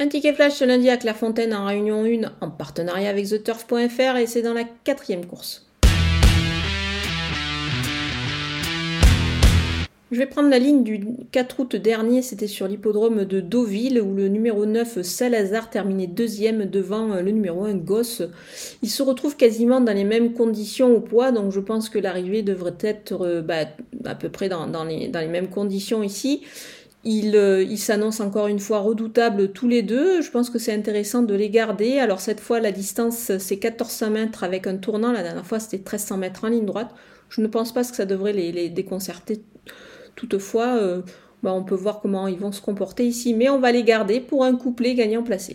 Un ticket flash ce lundi à Clairefontaine en Réunion 1 en partenariat avec TheTurf.fr et c'est dans la quatrième course. Je vais prendre la ligne du 4 août dernier, c'était sur l'hippodrome de Deauville où le numéro 9 Salazar terminait deuxième devant le numéro 1 Gosse. Il se retrouve quasiment dans les mêmes conditions au poids, donc je pense que l'arrivée devrait être euh, bah, à peu près dans les mêmes conditions ici. Euh, ils s'annoncent encore une fois redoutables tous les deux. Je pense que c'est intéressant de les garder. Alors cette fois, la distance, c'est 1400 mètres avec un tournant. La dernière fois, c'était 1300 mètres en ligne droite. Je ne pense pas que ça devrait les, déconcerter. Toutefois, euh, bah, on peut voir comment ils vont se comporter ici. Mais on va les garder pour un couplet gagnant placé.